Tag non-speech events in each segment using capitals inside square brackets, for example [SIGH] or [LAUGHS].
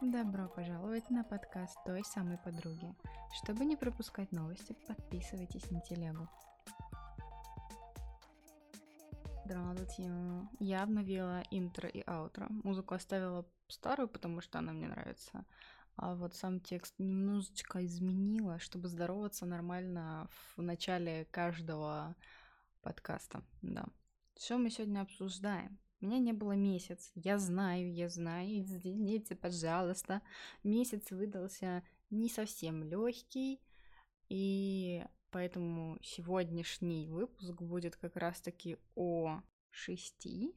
Добро пожаловать на подкаст той самой подруги. Чтобы не пропускать новости, подписывайтесь на телегу. Я обновила интро и аутро. Музыку оставила старую, потому что она мне нравится. А вот сам текст немножечко изменила, чтобы здороваться нормально в начале каждого подкаста. Да. Что мы сегодня обсуждаем? Меня не было месяц. Я знаю, я знаю. Извините, пожалуйста. Месяц выдался не совсем легкий. И поэтому сегодняшний выпуск будет как раз-таки о шести.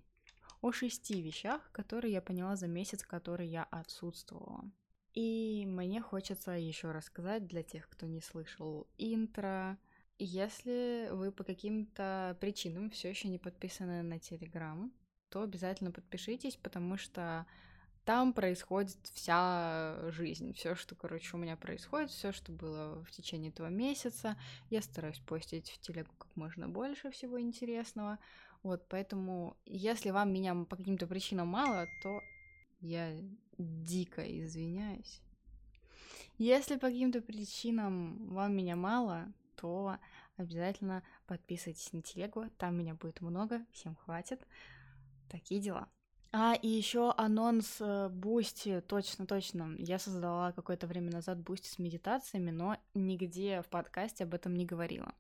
О шести вещах, которые я поняла за месяц, который я отсутствовала. И мне хочется еще рассказать для тех, кто не слышал интро. Если вы по каким-то причинам все еще не подписаны на Телеграм, то обязательно подпишитесь, потому что там происходит вся жизнь, все, что, короче, у меня происходит, все, что было в течение этого месяца. Я стараюсь постить в телегу как можно больше всего интересного. Вот, поэтому, если вам меня по каким-то причинам мало, то я дико извиняюсь. Если по каким-то причинам вам меня мало, то обязательно подписывайтесь на телегу, там меня будет много, всем хватит. Такие дела. А, и еще анонс э, Boosty, точно, точно. Я создала какое-то время назад Boosty с медитациями, но нигде в подкасте об этом не говорила.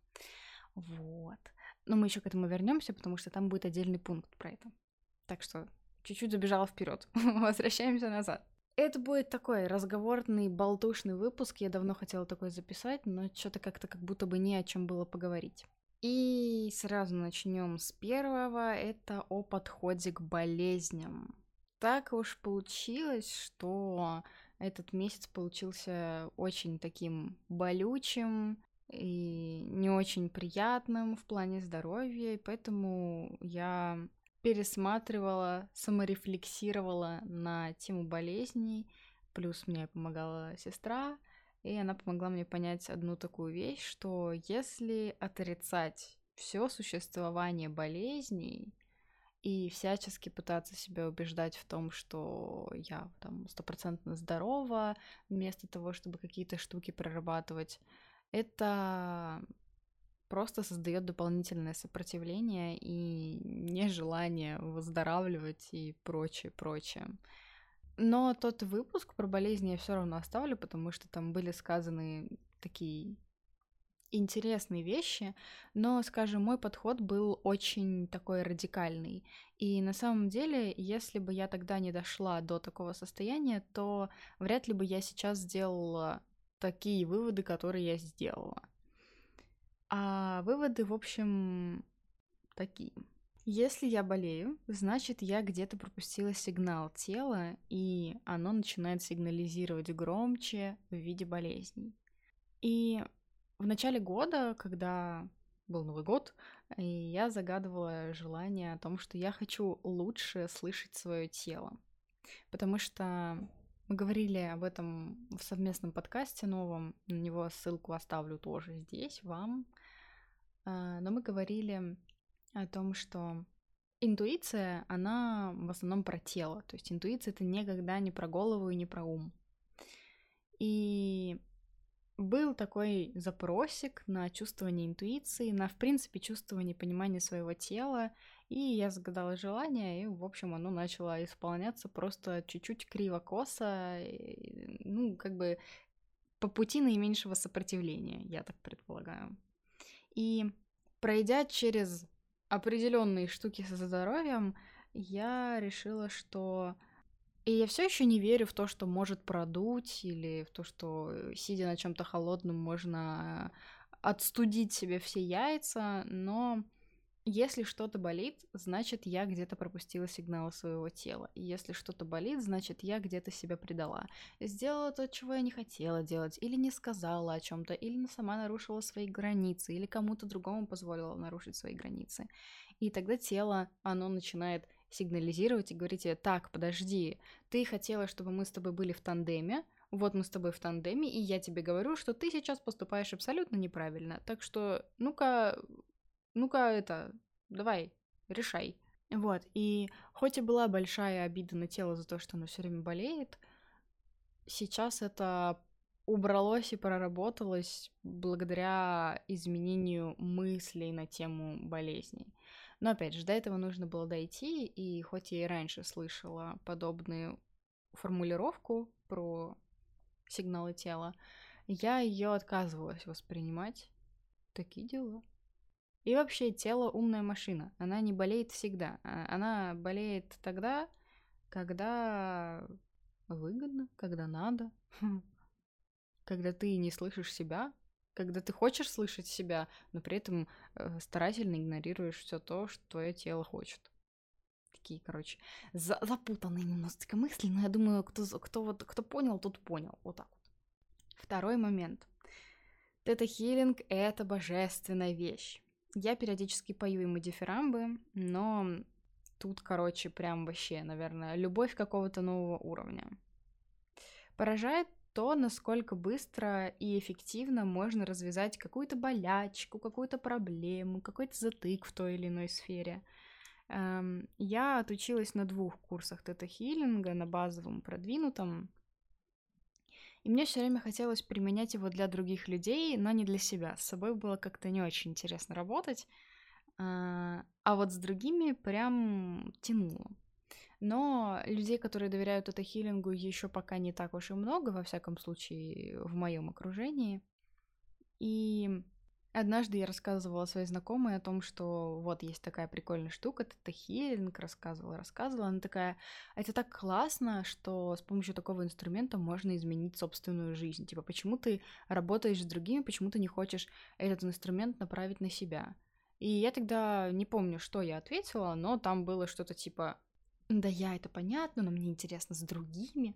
Вот. Но мы еще к этому вернемся, потому что там будет отдельный пункт про это. Так что чуть-чуть забежала вперед. [LAUGHS] Возвращаемся назад. Это будет такой разговорный, болтушный выпуск. Я давно хотела такой записать, но что-то как-то как будто бы не о чем было поговорить. И сразу начнем с первого. Это о подходе к болезням. Так уж получилось, что этот месяц получился очень таким болючим и не очень приятным в плане здоровья, и поэтому я пересматривала, саморефлексировала на тему болезней, плюс мне помогала сестра, и она помогла мне понять одну такую вещь, что если отрицать все существование болезней и всячески пытаться себя убеждать в том, что я там стопроцентно здорова, вместо того, чтобы какие-то штуки прорабатывать, это просто создает дополнительное сопротивление и нежелание выздоравливать и прочее, прочее. Но тот выпуск про болезни я все равно оставлю, потому что там были сказаны такие интересные вещи, но, скажем, мой подход был очень такой радикальный. И на самом деле, если бы я тогда не дошла до такого состояния, то вряд ли бы я сейчас сделала такие выводы, которые я сделала. А выводы, в общем, такие. Если я болею, значит, я где-то пропустила сигнал тела, и оно начинает сигнализировать громче в виде болезней. И в начале года, когда был Новый год, я загадывала желание о том, что я хочу лучше слышать свое тело. Потому что мы говорили об этом в совместном подкасте новом, на него ссылку оставлю тоже здесь, вам. А, но мы говорили о том, что интуиция, она в основном про тело. То есть интуиция это никогда не про голову и не про ум. И был такой запросик на чувствование интуиции, на, в принципе, чувствование понимания своего тела, и я загадала желание, и, в общем, оно начало исполняться просто чуть-чуть криво-косо, ну, как бы по пути наименьшего сопротивления, я так предполагаю. И пройдя через определенные штуки со здоровьем, я решила, что и я все еще не верю в то, что может продуть, или в то, что э, сидя на чем-то холодном можно отстудить себе все яйца, но если что-то болит, значит, я где-то пропустила сигналы своего тела. И если что-то болит, значит, я где-то себя предала. Сделала то, чего я не хотела делать, или не сказала о чем-то, или сама нарушила свои границы, или кому-то другому позволила нарушить свои границы. И тогда тело, оно начинает сигнализировать и говорить тебе, так, подожди, ты хотела, чтобы мы с тобой были в тандеме, вот мы с тобой в тандеме, и я тебе говорю, что ты сейчас поступаешь абсолютно неправильно. Так что, ну-ка, ну-ка это, давай, решай. Вот, и хоть и была большая обида на тело за то, что оно все время болеет, сейчас это убралось и проработалось благодаря изменению мыслей на тему болезней. Но опять же, до этого нужно было дойти, и хоть я и раньше слышала подобную формулировку про сигналы тела, я ее отказывалась воспринимать. Такие дела. И вообще, тело умная машина. Она не болеет всегда. А, она болеет тогда, когда выгодно, когда надо. [LAUGHS] Когда ты не слышишь себя, когда ты хочешь слышать себя, но при этом э, старательно игнорируешь все то, что твое тело хочет. Такие, короче, за запутанные немножечко мысли, но я думаю, кто, кто, вот, кто понял, тот понял. Вот так вот. Второй момент. Тета-хилинг — это божественная вещь. Я периодически пою ему дифирамбы, но тут, короче, прям вообще, наверное, любовь какого-то нового уровня. Поражает то, насколько быстро и эффективно можно развязать какую-то болячку, какую-то проблему, какой-то затык в той или иной сфере. Эм, я отучилась на двух курсах тета-хиллинга, на базовом продвинутом, и мне все время хотелось применять его для других людей, но не для себя. С собой было как-то не очень интересно работать, а, а вот с другими прям тянуло. Но людей, которые доверяют это хилингу, еще пока не так уж и много, во всяком случае, в моем окружении. И однажды я рассказывала своей знакомой о том, что вот есть такая прикольная штука, это хилинг, рассказывала, рассказывала. Она такая, это так классно, что с помощью такого инструмента можно изменить собственную жизнь. Типа, почему ты работаешь с другими, почему ты не хочешь этот инструмент направить на себя? И я тогда не помню, что я ответила, но там было что-то типа да я, это понятно, но мне интересно с другими.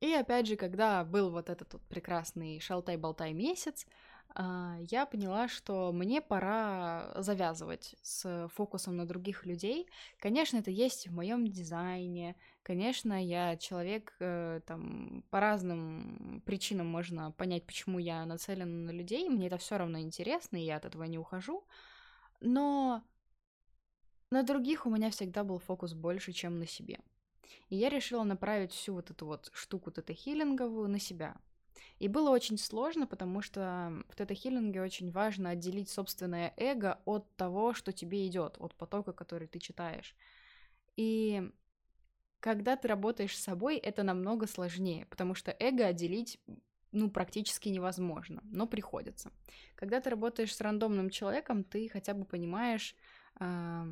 И опять же, когда был вот этот вот прекрасный шалтай-болтай месяц, а, я поняла, что мне пора завязывать с фокусом на других людей. Конечно, это есть в моем дизайне. Конечно, я человек, э, там, по разным причинам можно понять, почему я нацелена на людей. Мне это все равно интересно, и я от этого не ухожу. Но на других у меня всегда был фокус больше, чем на себе. И я решила направить всю вот эту вот штуку тета-хиллинговую на себя. И было очень сложно, потому что в тета-хиллинге очень важно отделить собственное эго от того, что тебе идет, от потока, который ты читаешь. И когда ты работаешь с собой, это намного сложнее, потому что эго отделить ну, практически невозможно, но приходится. Когда ты работаешь с рандомным человеком, ты хотя бы понимаешь, а,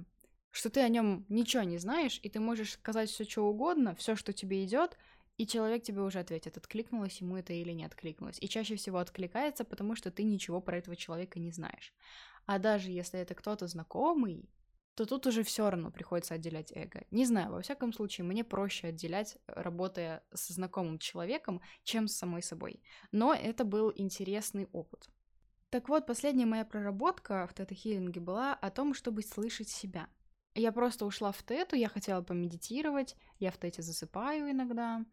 что ты о нем ничего не знаешь, и ты можешь сказать все, что угодно, все, что тебе идет, и человек тебе уже ответит, откликнулось ему это или не откликнулось. И чаще всего откликается, потому что ты ничего про этого человека не знаешь. А даже если это кто-то знакомый, то тут уже все равно приходится отделять эго. Не знаю, во всяком случае, мне проще отделять, работая со знакомым человеком, чем с самой собой. Но это был интересный опыт. Так вот, последняя моя проработка в тета-хиллинге была о том, чтобы слышать себя. Я просто ушла в тету, я хотела помедитировать, я в тете засыпаю иногда.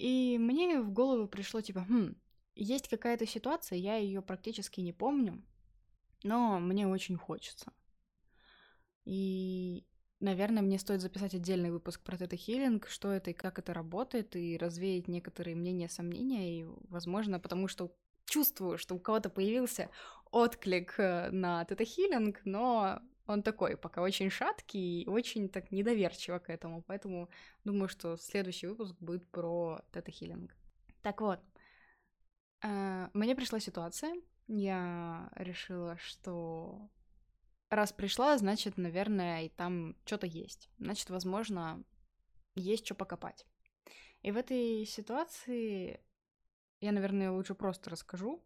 И мне в голову пришло типа, хм, есть какая-то ситуация, я ее практически не помню, но мне очень хочется. И, наверное, мне стоит записать отдельный выпуск про тета-хиллинг, что это и как это работает, и развеять некоторые мнения, сомнения, и, возможно, потому что чувствую, что у кого-то появился отклик э, на тета-хиллинг, но он такой, пока очень шаткий и очень так недоверчиво к этому, поэтому думаю, что следующий выпуск будет про тета-хиллинг. Так вот, э, мне пришла ситуация, я решила, что раз пришла, значит, наверное, и там что-то есть. Значит, возможно, есть что покопать. И в этой ситуации я, наверное, лучше просто расскажу,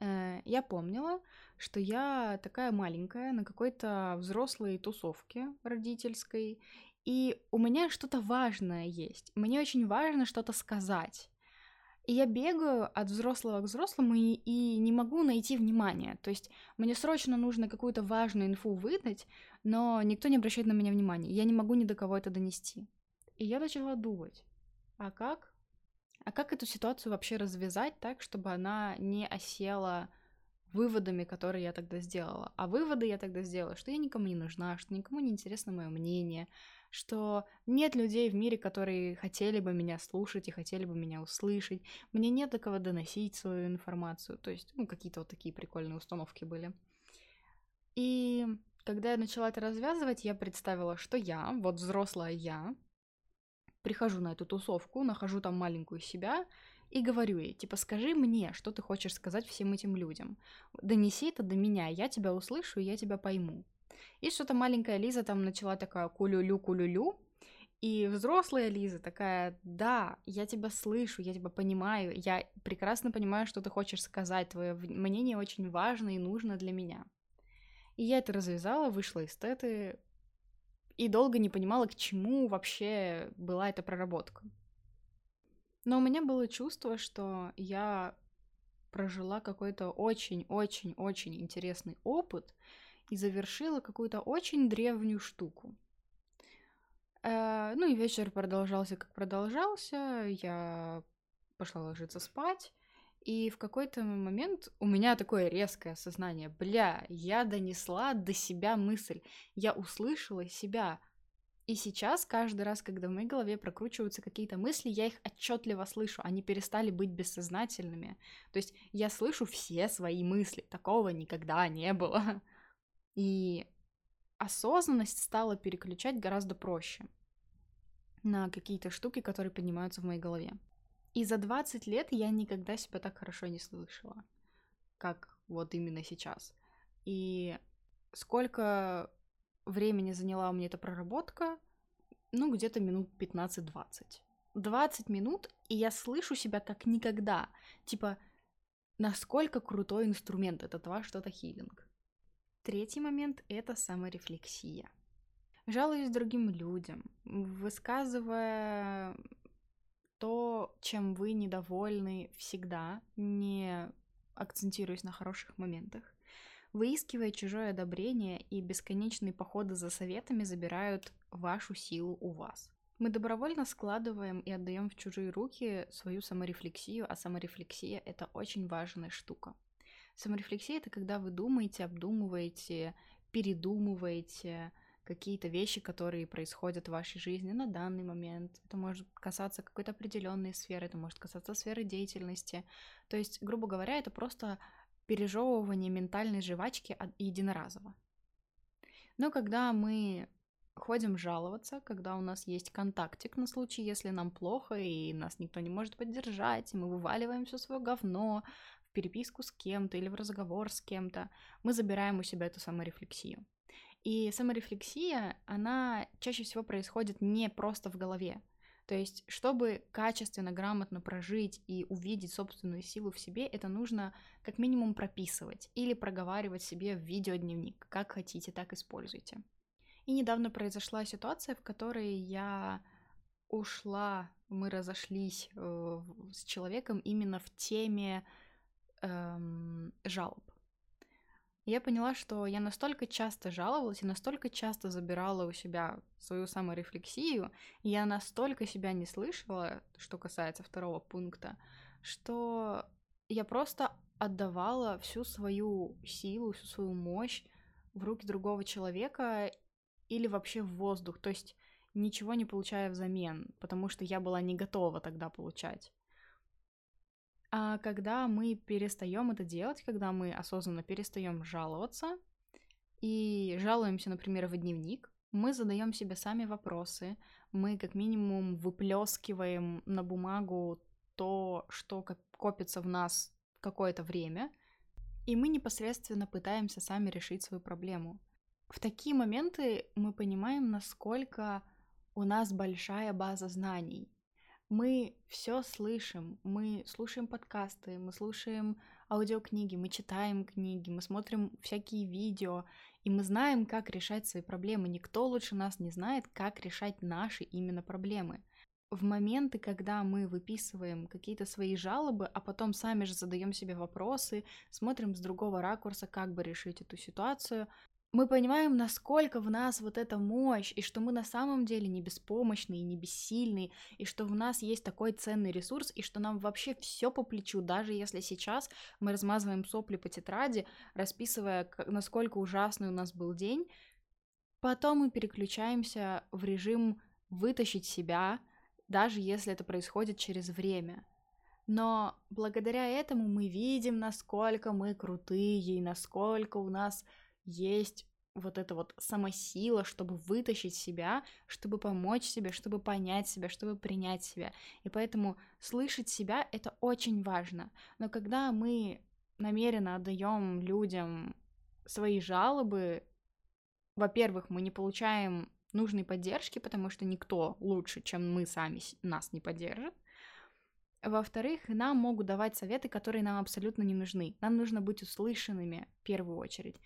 я помнила, что я такая маленькая на какой-то взрослой тусовке родительской, и у меня что-то важное есть. Мне очень важно что-то сказать. И я бегаю от взрослого к взрослому и, и не могу найти внимание. То есть мне срочно нужно какую-то важную инфу выдать, но никто не обращает на меня внимания. Я не могу ни до кого это донести. И я начала думать, а как а как эту ситуацию вообще развязать так, чтобы она не осела выводами, которые я тогда сделала? А выводы я тогда сделала, что я никому не нужна, что никому не интересно мое мнение, что нет людей в мире, которые хотели бы меня слушать и хотели бы меня услышать. Мне нет до кого доносить свою информацию. То есть, ну, какие-то вот такие прикольные установки были. И когда я начала это развязывать, я представила, что я, вот взрослая я, прихожу на эту тусовку, нахожу там маленькую себя и говорю ей, типа, скажи мне, что ты хочешь сказать всем этим людям. Донеси это до меня, я тебя услышу, я тебя пойму. И что-то маленькая Лиза там начала такая кулюлю кулюлю, и взрослая Лиза такая, да, я тебя слышу, я тебя понимаю, я прекрасно понимаю, что ты хочешь сказать, твое мнение очень важно и нужно для меня. И я это развязала, вышла из теты, и долго не понимала, к чему вообще была эта проработка. Но у меня было чувство, что я прожила какой-то очень-очень-очень интересный опыт, и завершила какую-то очень древнюю штуку. Э, ну и вечер продолжался, как продолжался. Я пошла ложиться спать. И в какой-то момент у меня такое резкое осознание. Бля, я донесла до себя мысль. Я услышала себя. И сейчас, каждый раз, когда в моей голове прокручиваются какие-то мысли, я их отчетливо слышу. Они перестали быть бессознательными. То есть я слышу все свои мысли. Такого никогда не было. И осознанность стала переключать гораздо проще на какие-то штуки, которые поднимаются в моей голове. И за 20 лет я никогда себя так хорошо не слышала, как вот именно сейчас. И сколько времени заняла у меня эта проработка? Ну, где-то минут 15-20. 20 минут, и я слышу себя как никогда. Типа, насколько крутой инструмент это два что-то хилинг. Третий момент — это саморефлексия. Жалуюсь другим людям, высказывая то, чем вы недовольны всегда, не акцентируясь на хороших моментах, выискивая чужое одобрение и бесконечные походы за советами забирают вашу силу у вас. Мы добровольно складываем и отдаем в чужие руки свою саморефлексию, а саморефлексия — это очень важная штука. Саморефлексия — это когда вы думаете, обдумываете, передумываете какие-то вещи, которые происходят в вашей жизни на данный момент. Это может касаться какой-то определенной сферы, это может касаться сферы деятельности. То есть, грубо говоря, это просто пережевывание ментальной жвачки единоразово. Но когда мы ходим жаловаться, когда у нас есть контактик на случай, если нам плохо, и нас никто не может поддержать, и мы вываливаем все свое говно переписку с кем-то или в разговор с кем-то, мы забираем у себя эту саморефлексию. И саморефлексия, она чаще всего происходит не просто в голове. То есть, чтобы качественно, грамотно прожить и увидеть собственную силу в себе, это нужно как минимум прописывать или проговаривать себе в видеодневник. Как хотите, так используйте. И недавно произошла ситуация, в которой я ушла, мы разошлись э, с человеком именно в теме эм, жалоб. Я поняла, что я настолько часто жаловалась и настолько часто забирала у себя свою саморефлексию, и я настолько себя не слышала, что касается второго пункта, что я просто отдавала всю свою силу, всю свою мощь в руки другого человека или вообще в воздух, то есть ничего не получая взамен, потому что я была не готова тогда получать. А когда мы перестаем это делать, когда мы осознанно перестаем жаловаться и жалуемся, например, в дневник, мы задаем себе сами вопросы, мы как минимум выплескиваем на бумагу то, что копится в нас какое-то время, и мы непосредственно пытаемся сами решить свою проблему. В такие моменты мы понимаем, насколько у нас большая база знаний, мы все слышим, мы слушаем подкасты, мы слушаем аудиокниги, мы читаем книги, мы смотрим всякие видео, и мы знаем, как решать свои проблемы. Никто лучше нас не знает, как решать наши именно проблемы. В моменты, когда мы выписываем какие-то свои жалобы, а потом сами же задаем себе вопросы, смотрим с другого ракурса, как бы решить эту ситуацию, мы понимаем, насколько в нас вот эта мощь, и что мы на самом деле не беспомощные, не бессильные, и что в нас есть такой ценный ресурс, и что нам вообще все по плечу, даже если сейчас мы размазываем сопли по тетради, расписывая, насколько ужасный у нас был день, Потом мы переключаемся в режим вытащить себя, даже если это происходит через время. Но благодаря этому мы видим, насколько мы крутые и насколько у нас есть вот эта вот самосила, чтобы вытащить себя, чтобы помочь себе, чтобы понять себя, чтобы принять себя. И поэтому слышать себя — это очень важно. Но когда мы намеренно отдаем людям свои жалобы, во-первых, мы не получаем нужной поддержки, потому что никто лучше, чем мы сами, нас не поддержит. Во-вторых, нам могут давать советы, которые нам абсолютно не нужны. Нам нужно быть услышанными в первую очередь.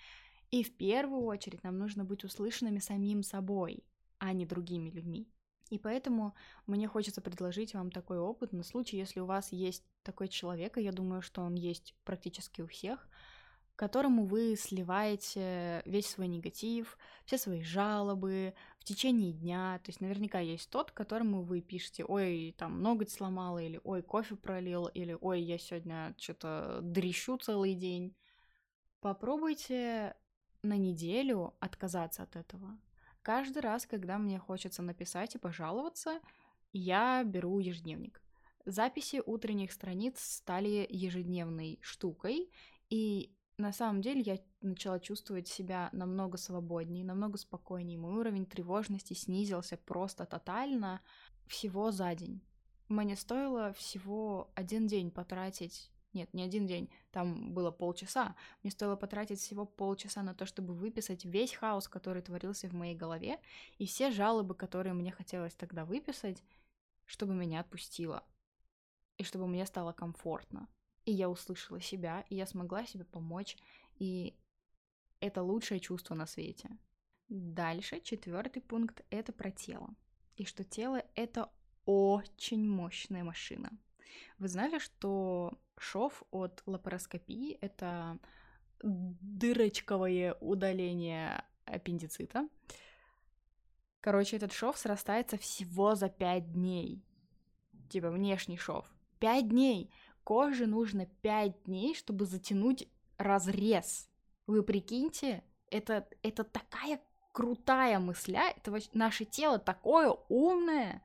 И в первую очередь нам нужно быть услышанными самим собой, а не другими людьми. И поэтому мне хочется предложить вам такой опыт на случай, если у вас есть такой человек, и я думаю, что он есть практически у всех, которому вы сливаете весь свой негатив, все свои жалобы в течение дня. То есть наверняка есть тот, которому вы пишете, ой, там ноготь сломала, или ой, кофе пролил, или ой, я сегодня что-то дрещу целый день. Попробуйте на неделю отказаться от этого. Каждый раз, когда мне хочется написать и пожаловаться, я беру ежедневник. Записи утренних страниц стали ежедневной штукой, и на самом деле я начала чувствовать себя намного свободнее, намного спокойнее. Мой уровень тревожности снизился просто тотально всего за день. Мне стоило всего один день потратить нет, не один день, там было полчаса. Мне стоило потратить всего полчаса на то, чтобы выписать весь хаос, который творился в моей голове, и все жалобы, которые мне хотелось тогда выписать, чтобы меня отпустило, и чтобы мне стало комфортно. И я услышала себя, и я смогла себе помочь, и это лучшее чувство на свете. Дальше, четвертый пункт, это про тело. И что тело — это очень мощная машина. Вы знали, что шов от лапароскопии — это дырочковое удаление аппендицита. Короче, этот шов срастается всего за пять дней. Типа внешний шов. Пять дней! Коже нужно пять дней, чтобы затянуть разрез. Вы прикиньте, это, это такая крутая мысля, это наше тело такое умное.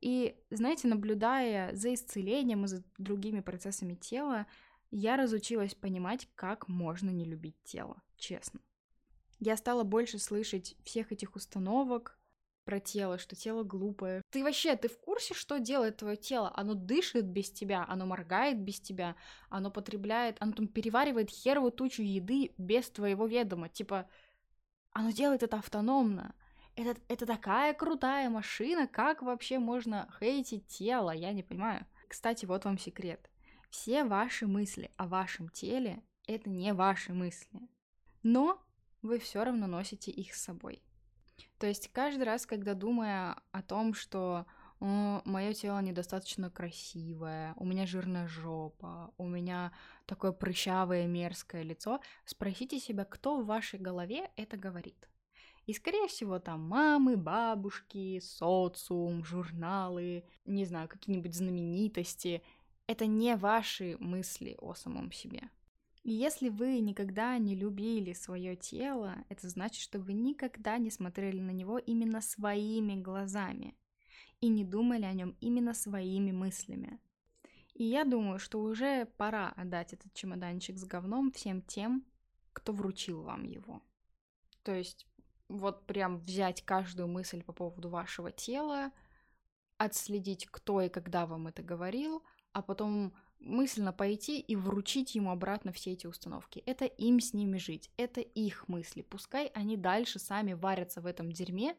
И, знаете, наблюдая за исцелением и за другими процессами тела, я разучилась понимать, как можно не любить тело, честно. Я стала больше слышать всех этих установок про тело, что тело глупое. Ты вообще, ты в курсе, что делает твое тело? Оно дышит без тебя, оно моргает без тебя, оно потребляет, оно там переваривает херовую тучу еды без твоего ведома. Типа, оно делает это автономно это, это такая крутая машина, как вообще можно хейтить тело, я не понимаю. Кстати, вот вам секрет. Все ваши мысли о вашем теле — это не ваши мысли. Но вы все равно носите их с собой. То есть каждый раз, когда думая о том, что мое тело недостаточно красивое, у меня жирная жопа, у меня такое прыщавое мерзкое лицо, спросите себя, кто в вашей голове это говорит. И, скорее всего, там мамы, бабушки, социум, журналы, не знаю, какие-нибудь знаменитости. Это не ваши мысли о самом себе. И если вы никогда не любили свое тело, это значит, что вы никогда не смотрели на него именно своими глазами и не думали о нем именно своими мыслями. И я думаю, что уже пора отдать этот чемоданчик с говном всем тем, кто вручил вам его. То есть вот прям взять каждую мысль по поводу вашего тела, отследить, кто и когда вам это говорил, а потом мысленно пойти и вручить ему обратно все эти установки. Это им с ними жить, это их мысли. Пускай они дальше сами варятся в этом дерьме,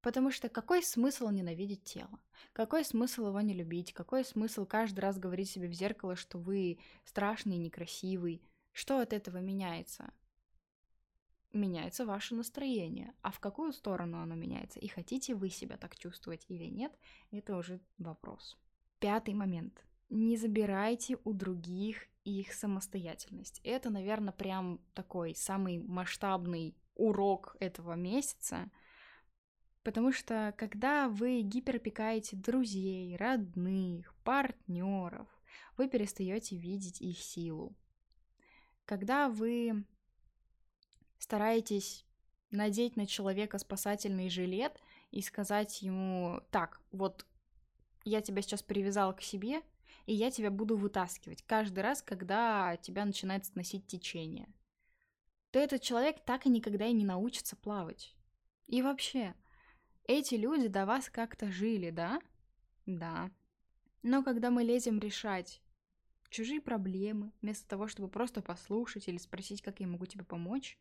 потому что какой смысл ненавидеть тело? Какой смысл его не любить? Какой смысл каждый раз говорить себе в зеркало, что вы страшный и некрасивый? Что от этого меняется? Меняется ваше настроение. А в какую сторону оно меняется? И хотите вы себя так чувствовать или нет, это уже вопрос. Пятый момент. Не забирайте у других их самостоятельность. Это, наверное, прям такой самый масштабный урок этого месяца, потому что когда вы гиперопекаете друзей, родных, партнеров, вы перестаете видеть их силу. Когда вы стараетесь надеть на человека спасательный жилет и сказать ему, так, вот я тебя сейчас привязала к себе, и я тебя буду вытаскивать каждый раз, когда тебя начинает сносить течение, то этот человек так и никогда и не научится плавать. И вообще, эти люди до вас как-то жили, да? Да. Но когда мы лезем решать чужие проблемы, вместо того, чтобы просто послушать или спросить, как я могу тебе помочь,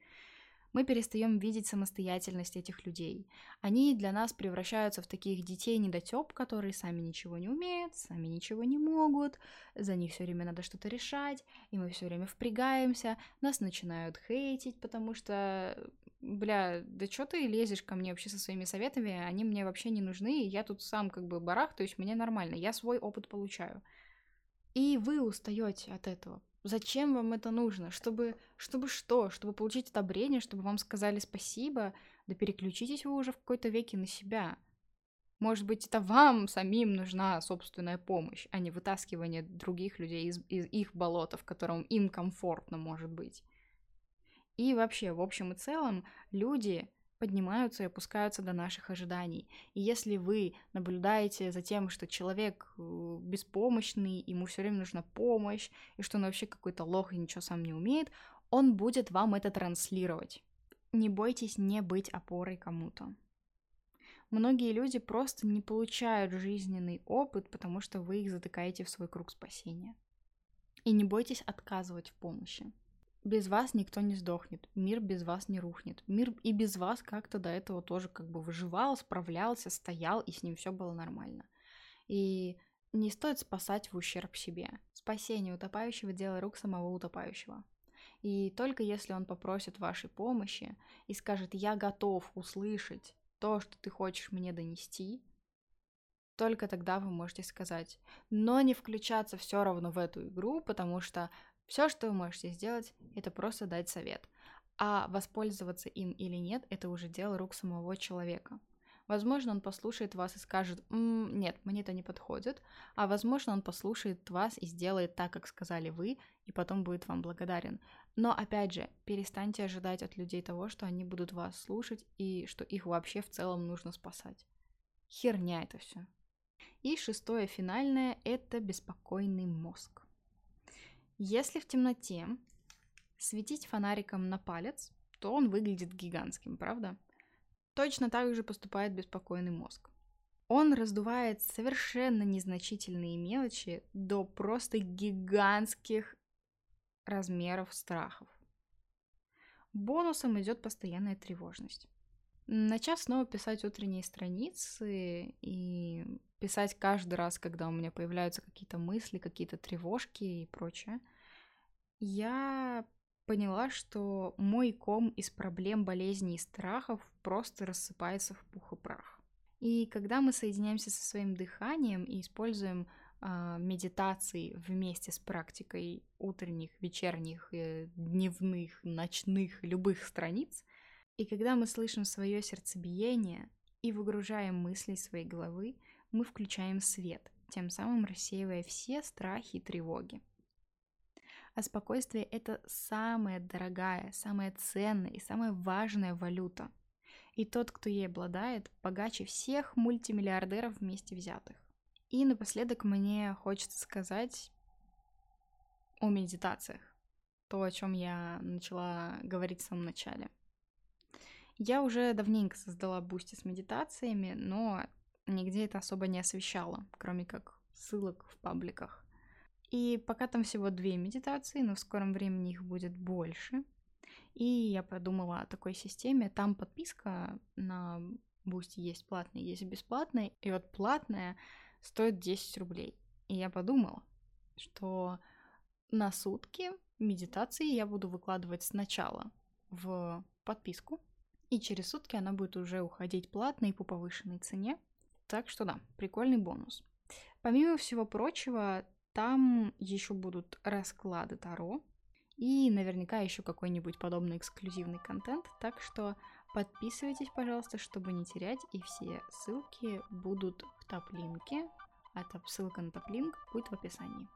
мы перестаем видеть самостоятельность этих людей. Они для нас превращаются в таких детей недотеп, которые сами ничего не умеют, сами ничего не могут, за них все время надо что-то решать, и мы все время впрягаемся, нас начинают хейтить, потому что бля, да что ты лезешь ко мне вообще со своими советами, они мне вообще не нужны, я тут сам как бы барах, то есть мне нормально, я свой опыт получаю. И вы устаете от этого, Зачем вам это нужно? Чтобы, чтобы что? Чтобы получить одобрение, чтобы вам сказали спасибо? Да переключитесь вы уже в какой-то веке на себя. Может быть, это вам самим нужна собственная помощь, а не вытаскивание других людей из, из их болота, в котором им комфортно может быть. И вообще, в общем и целом, люди поднимаются и опускаются до наших ожиданий. И если вы наблюдаете за тем, что человек э, беспомощный, ему все время нужна помощь, и что он вообще какой-то лох и ничего сам не умеет, он будет вам это транслировать. Не бойтесь не быть опорой кому-то. Многие люди просто не получают жизненный опыт, потому что вы их затыкаете в свой круг спасения. И не бойтесь отказывать в помощи без вас никто не сдохнет, мир без вас не рухнет. Мир и без вас как-то до этого тоже как бы выживал, справлялся, стоял, и с ним все было нормально. И не стоит спасать в ущерб себе. Спасение утопающего – дело рук самого утопающего. И только если он попросит вашей помощи и скажет «я готов услышать то, что ты хочешь мне донести», только тогда вы можете сказать, но не включаться все равно в эту игру, потому что все, что вы можете сделать, это просто дать совет. А воспользоваться им или нет, это уже дело рук самого человека. Возможно, он послушает вас и скажет, М, нет, мне это не подходит, а возможно, он послушает вас и сделает так, как сказали вы, и потом будет вам благодарен. Но опять же, перестаньте ожидать от людей того, что они будут вас слушать и что их вообще в целом нужно спасать. Херня это все. И шестое финальное – это беспокойный мозг. Если в темноте светить фонариком на палец, то он выглядит гигантским, правда? Точно так же поступает беспокойный мозг. Он раздувает совершенно незначительные мелочи до просто гигантских размеров страхов. Бонусом идет постоянная тревожность. Начав снова писать утренние страницы и писать каждый раз, когда у меня появляются какие-то мысли, какие-то тревожки и прочее, я поняла, что мой ком из проблем, болезней и страхов просто рассыпается в пух и прах. И когда мы соединяемся со своим дыханием и используем э, медитации вместе с практикой утренних, вечерних, э, дневных, ночных, любых страниц, и когда мы слышим свое сердцебиение и выгружаем мысли из своей головы, мы включаем свет, тем самым рассеивая все страхи и тревоги. А спокойствие — это самая дорогая, самая ценная и самая важная валюта. И тот, кто ей обладает, богаче всех мультимиллиардеров вместе взятых. И напоследок мне хочется сказать о медитациях. То, о чем я начала говорить в самом начале. Я уже давненько создала Boosty с медитациями, но нигде это особо не освещала, кроме как ссылок в пабликах. И пока там всего две медитации, но в скором времени их будет больше. И я подумала о такой системе. Там подписка на Boosty есть платная, есть бесплатная. И вот платная стоит 10 рублей. И я подумала, что на сутки медитации я буду выкладывать сначала в подписку, и через сутки она будет уже уходить платно и по повышенной цене. Так что да, прикольный бонус. Помимо всего прочего, там еще будут расклады Таро и наверняка еще какой-нибудь подобный эксклюзивный контент. Так что подписывайтесь, пожалуйста, чтобы не терять. И все ссылки будут в Taplink е. А ссылка на Taplink будет в описании.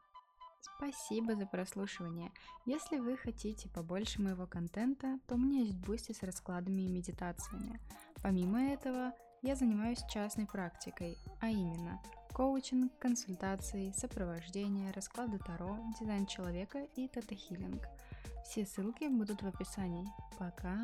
Спасибо за прослушивание. Если вы хотите побольше моего контента, то у меня есть Boosty с раскладами и медитациями. Помимо этого, я занимаюсь частной практикой, а именно коучинг, консультации, сопровождение, расклады Таро, дизайн человека и тета-хиллинг. Все ссылки будут в описании. Пока!